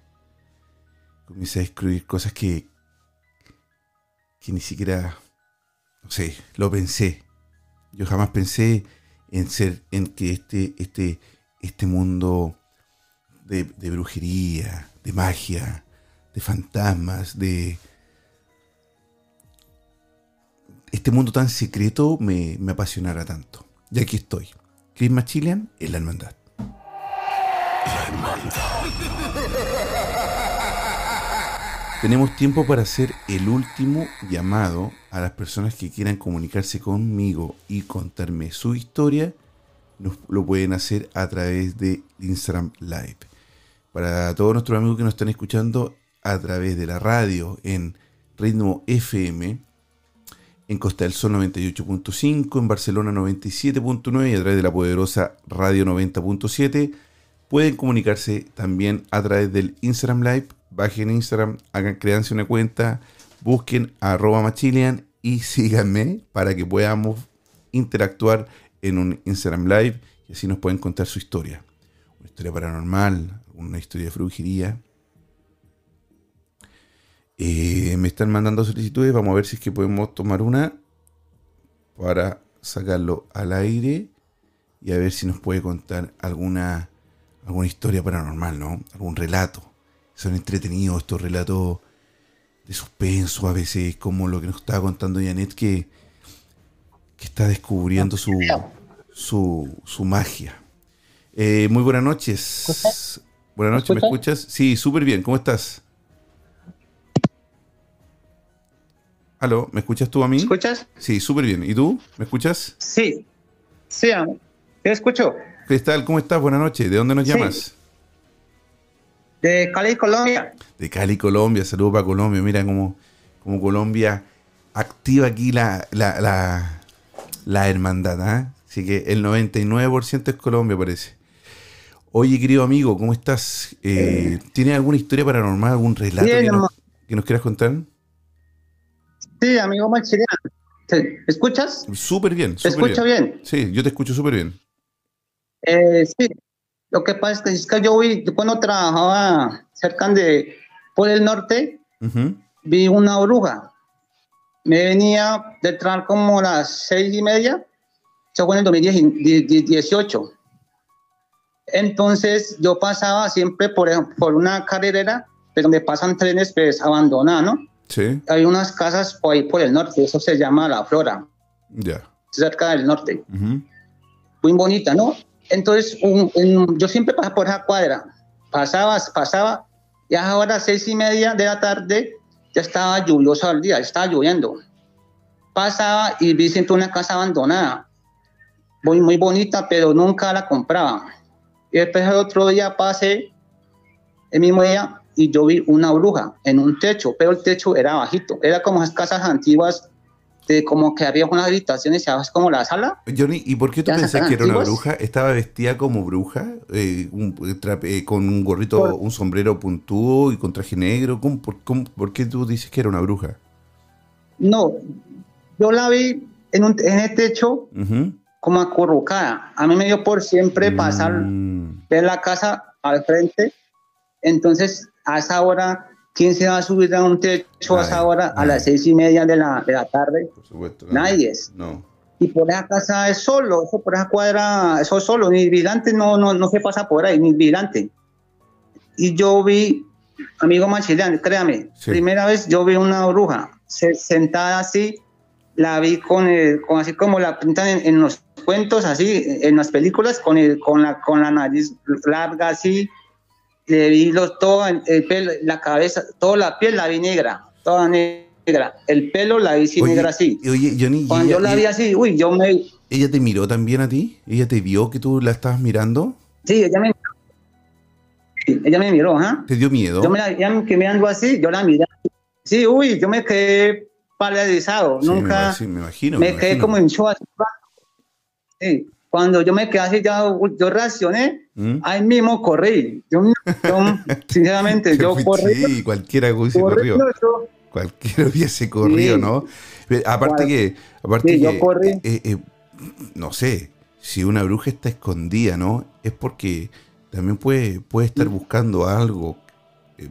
Comienza a descubrir cosas que. que ni siquiera. No sé, lo pensé. Yo jamás pensé en ser. en que este. este. este mundo de, de brujería, de magia, de fantasmas, de este mundo tan secreto me, me apasionara tanto. Y aquí estoy. Chris Machilian en la hermandad. Tenemos tiempo para hacer el último llamado a las personas que quieran comunicarse conmigo y contarme su historia. Lo pueden hacer a través de Instagram Live. Para todos nuestros amigos que nos están escuchando a través de la radio en ritmo FM, en Costa del Sol 98.5, en Barcelona 97.9 y a través de la poderosa Radio 90.7. Pueden comunicarse también a través del Instagram Live. Bajen Instagram, hagan, créanse una cuenta, busquen arroba machilian y síganme para que podamos interactuar en un Instagram Live y así nos pueden contar su historia. Una historia paranormal, una historia de brujería, eh, me están mandando solicitudes, vamos a ver si es que podemos tomar una para sacarlo al aire y a ver si nos puede contar alguna, alguna historia paranormal, ¿no? Algún relato. Son entretenidos estos relatos de suspenso a veces, como lo que nos estaba contando Janet, que, que está descubriendo su, su, magia. Eh, muy buenas noches. Buenas noches, ¿me escuchas? Sí, súper bien. ¿Cómo estás? Aló, ¿me escuchas tú a mí? ¿Me escuchas? Sí, súper bien. ¿Y tú? ¿Me escuchas? Sí, sí, te escucho. Cristal, ¿cómo estás? Buenas noches. ¿De dónde nos llamas? De Cali, Colombia. De Cali, Colombia. Saludos para Colombia. Mira cómo, cómo Colombia activa aquí la, la, hermandad. ¿ah? Así que el 99% es Colombia, parece. Oye, querido amigo, ¿cómo estás? Eh, ¿Tienes alguna historia paranormal, algún relato que nos quieras contar? Sí, amigo Maximiliano. ¿Me escuchas? Súper bien. ¿Te escucho bien? Sí, yo te escucho súper bien. Eh, sí, lo que pasa es que, yo vi, cuando trabajaba cerca de, por el norte, vi una oruga. Me venía de entrar como a las seis y media, eso fue en el 2018. Entonces yo pasaba siempre por, por una carretera, pero donde pasan trenes pues abandonados, ¿no? Hay unas casas por ahí por el norte, eso se llama La Flora. Ya. Cerca del norte. Muy bonita, ¿no? Entonces, yo siempre pasaba por esa cuadra. Pasaba, pasaba, y a seis y media de la tarde ya estaba lluvioso el día, estaba lloviendo. Pasaba y vi siempre una casa abandonada, muy, muy bonita, pero nunca la compraba. Y después el otro día pasé, el mismo día, y yo vi una bruja en un techo, pero el techo era bajito, era como esas casas antiguas de como que había unas habitaciones y abajo como la sala. Johnny, ¿y por qué tú pensás que era una bruja? ¿Estaba vestida como bruja? Eh, eh, con un gorrito, un sombrero puntudo y con traje negro. por, qué tú dices que era una bruja? No, yo la vi en, un, en el techo como acurrucada. A mí me dio por siempre pasar, mm. ver la casa al frente. Entonces a esa hora, ¿quién se va a subir a un techo a esa hora a las seis y media de la, de la tarde? Por supuesto. Nadie. No. y por esa casa es solo, eso por esa cuadra, eso es solo, ni vigilante no, no, no se pasa por ahí, ni vigilante. Y yo vi, amigo Machilian, créame, primera vez yo vi una bruja sentada así, la vi con, el, con así como la pintan en, los cuentos, así, en las películas, con, el, con, la, con la nariz larga así, le vi los, todo el pelo, la cabeza, toda la piel la vi negra, toda negra el pelo la vi negra así. Oye, Johnny, Cuando yo la vi así, uy, yo me... ¿Ella te miró también a ti? ¿Ella te vio que tú la estabas mirando? Sí, ella me ella me miró, ¿ah? ¿Te dio miedo? Yo me la, ella me mirando así, yo la miré. Sí, uy, yo me quedé paralizado. Nunca. Me, me imagino. Me, quedé como en show. Sí. Cuando yo me quedé así, ya, yo reaccioné, ¿Mm? ahí mismo corrí. Yo, sinceramente, yo corrí. Sí, cualquiera hubiese corrió. Cualquiera hubiese corrido, ¿no? Aparte que, aparte que, eh, eh, no sé, si una bruja está escondida, ¿no? Es porque también puede, puede estar mm. buscando algo, eh,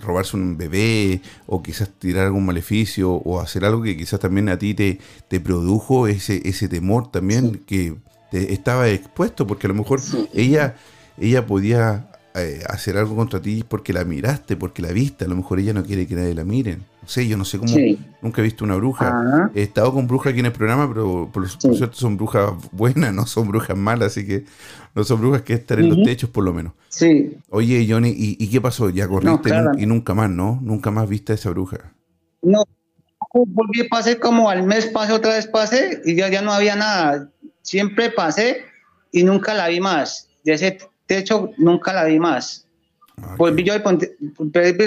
robarse un bebé o quizás tirar algún maleficio o hacer algo que quizás también a ti te, te produjo ese, ese temor también que te estaba expuesto, porque a lo mejor ella, ella podía eh, hacer algo contra ti porque la miraste, porque la viste. A lo mejor ella no quiere que nadie la miren. No sé, yo no sé cómo. Nunca he visto una bruja. He estado con brujas aquí en el programa, pero por, cierto son brujas buenas, no son brujas malas, así que no son brujas que están en los techos por lo menos. Sí. Oye, Johnny, ¿y, qué pasó? Ya corriste y nunca más, ¿no? Nunca más viste a esa bruja. No, volví, pasé como al mes, pasé otra vez, pasé y ya, ya no había nada. Siempre pasé y nunca la vi más. De ese de hecho, nunca la vi más. Pues vi yo el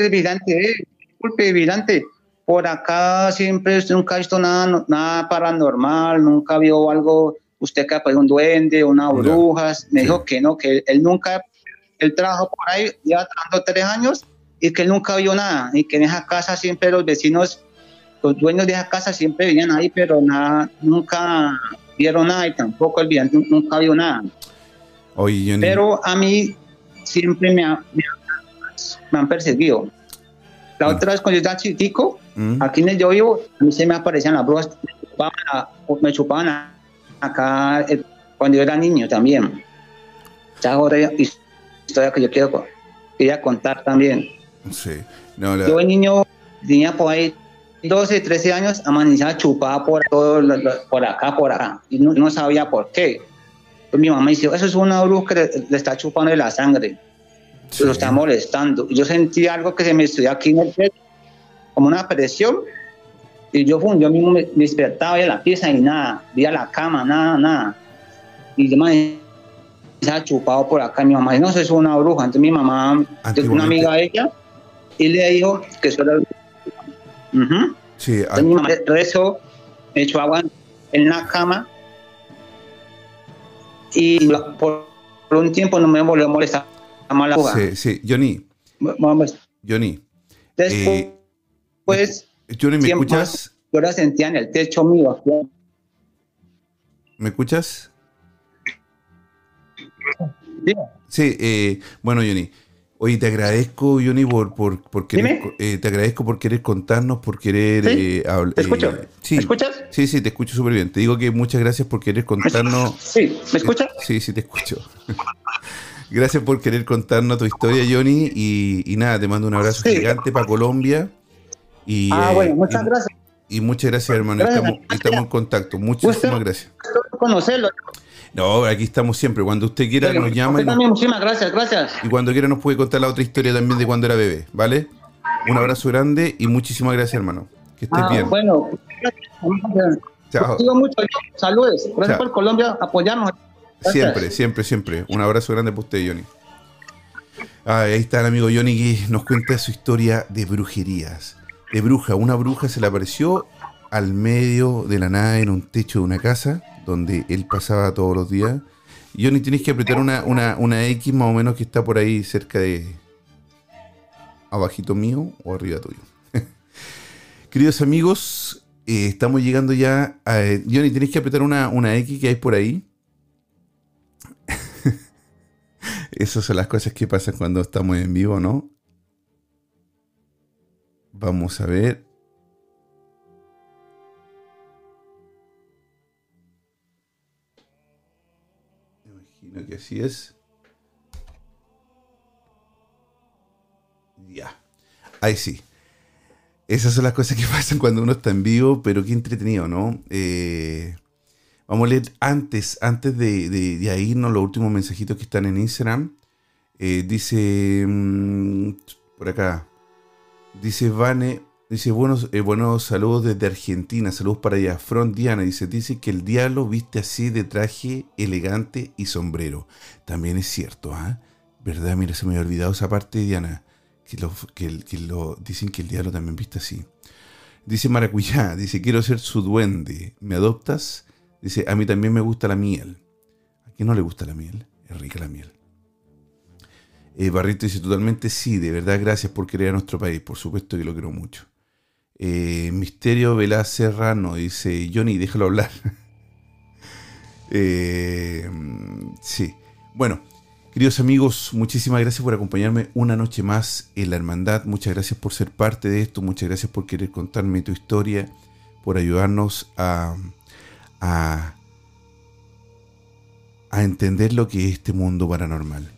vigilante, eh, vigilante. Por acá siempre nunca ha visto nada, nada paranormal, nunca vio algo, usted que ha un duende, una brujas. Me dijo que no, que él nunca, él trabajó por ahí, ya trabajando tres años, y que él nunca vio nada, y que en esa casa siempre los vecinos, los dueños de esa casa siempre venían ahí, pero nada, nunca vieron nada y tampoco el vigilante nunca vio nada. Pero a mí siempre me, me, han perseguido. La mm. otra vez cuando yo estaba chiquitico, mm. aquí en el yo vivo, a mí se me aparecían las brujas, me chupaban, acá eh, cuando yo era niño también. Esa otra historia que yo quiero quería contar también. Sí. Yo el niño tenía por ahí 12, 13 años, amanecía chupada por, todo, por acá, por acá, y no sabía por qué. Pues mi mamá dice, eso es una bruja que le, está chupando la sangre, lo está molestando. Y yo sentí algo que se me estudió aquí en el pecho, como una presión, y yo, yo mismo me, despertaba en la pieza y nada, vi a la cama, nada, nada. Y yo me ha chupado por acá. Mi mamá dice, no, eso es una bruja. Entonces mi mamá, una amiga de ella, y le dijo que eso era... Uh sí, mamá rezó, me echó agua en la cama y por, un tiempo no me volvió a molestar mala Sí, sí, Johnny. Johnny. Después, pues, Johnny, ¿me escuchas? Yo la sentía en el techo mío. ¿Me escuchas? Sí, eh, bueno, Johnny. Oye, te agradezco, Johnny, por, por, por querer, eh, te agradezco por querer contarnos, por querer ¿Sí? Eh, ¿Te escucho? Eh, sí, ¿Me escuchas? Sí, sí, te escucho súper bien. Te digo que muchas gracias por querer contarnos. Sí, ¿me escuchas? Sí, sí, te escucho. gracias por querer contarnos tu historia, Johnny. Y, nada, te mando un abrazo gigante para Colombia. Y, ah, bueno, muchas gracias. Y muchas gracias, hermano. estamos, estamos, en contacto. Muchísimas gracias. conocerlo. No, aquí estamos siempre. Cuando usted quiera nos llama. también, muchísimas gracias, gracias. Y cuando quiera nos puede contar la otra historia también de cuando era bebé, ¿vale? Un abrazo grande y muchísimas gracias, hermano. Que estés ah, bien. Bueno, Chao. mucho. Saludos. Gracias por Colombia apoyarnos. Siempre, siempre, siempre. Un abrazo grande para usted, Johnny. Ah, ahí está el amigo Johnny que nos cuenta su historia de brujerías. De bruja. Una bruja se le apareció al medio de la nada en un techo de una casa donde él pasaba todos los días. Y ni tienes que apretar una, una, X más o menos que está por ahí cerca de... abajito mío o arriba tuyo. Queridos amigos, eh, estamos llegando ya a... Johnny, tienes que apretar una, una X que hay por ahí. Esas son las cosas que pasan cuando estamos en vivo, ¿no? Vamos a ver. Que así es. Ya. Ahí sí. Esas son las cosas que pasan cuando uno está en vivo, pero qué entretenido, ¿no? Eh, vamos a leer antes, antes de, de, irnos los últimos mensajitos que están en Instagram. Eh, dice mm, por acá. Dice Vane, dice buenos, eh, buenos saludos desde Argentina, saludos para allá. Front Diana dice, dice que el diablo viste así de traje elegante y sombrero. También es cierto, ¿ah? ¿Verdad? Mira, se me había olvidado esa parte, Diana que lo, dicen que el diablo también viste así. Dice Maracuyá, dice, quiero ser su duende, ¿me adoptas? Dice, a mí también me gusta la miel. ¿A quién no le gusta la miel? Es rica la miel. Eh, Barrito dice, totalmente sí, de verdad, gracias por querer a nuestro país, por supuesto que lo quiero mucho. Eh, Misterio Velá Serrano dice, Johnny, déjalo hablar. Eh, sí, bueno, Queridos amigos, muchísimas gracias por acompañarme una noche más en la hermandad. Muchas gracias por ser parte de esto. Muchas gracias por querer contarme tu historia, por ayudarnos a, a, a entender lo que es este mundo paranormal.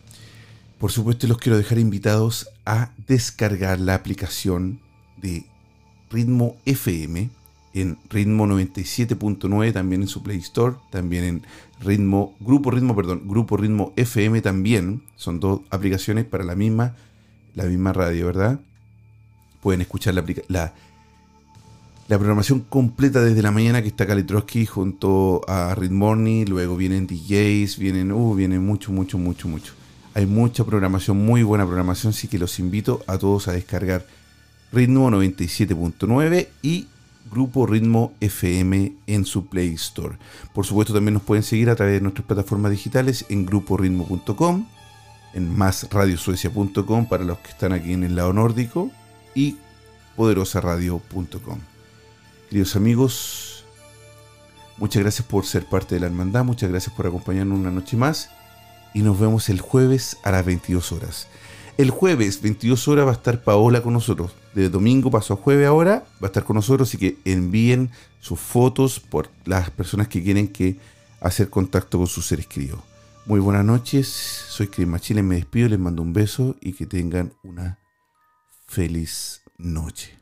Por supuesto, los quiero dejar invitados a descargar la aplicación de Ritmo FM en Ritmo 97.9, también en su Play Store, también en Ritmo, Grupo Ritmo, perdón, Grupo Ritmo FM también. Son dos aplicaciones para la misma, la misma radio, ¿verdad? Pueden escuchar la, la, la programación completa desde la mañana que está Kalitrowski junto a Ritmorny, luego vienen DJs, vienen, uh, vienen mucho, mucho, mucho, mucho. Hay mucha programación, muy buena programación, así que los invito a todos a descargar Ritmo 97.9 y Grupo Ritmo FM en su Play Store. Por supuesto, también nos pueden seguir a través de nuestras plataformas digitales en gruporitmo.com, en másradiosuecia.com para los que están aquí en el lado nórdico y poderosaradio.com. Queridos amigos, muchas gracias por ser parte de la hermandad, muchas gracias por acompañarnos una noche más y nos vemos el jueves a las 22 horas. El jueves, 22 horas, va a estar Paola con nosotros. De domingo pasó a jueves ahora, va a estar con nosotros, así que envíen sus fotos por las personas que quieren que hacer contacto con sus seres queridos. Muy buenas noches, soy Cris me despido, les mando un beso y que tengan una feliz noche.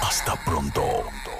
Hasta pronto.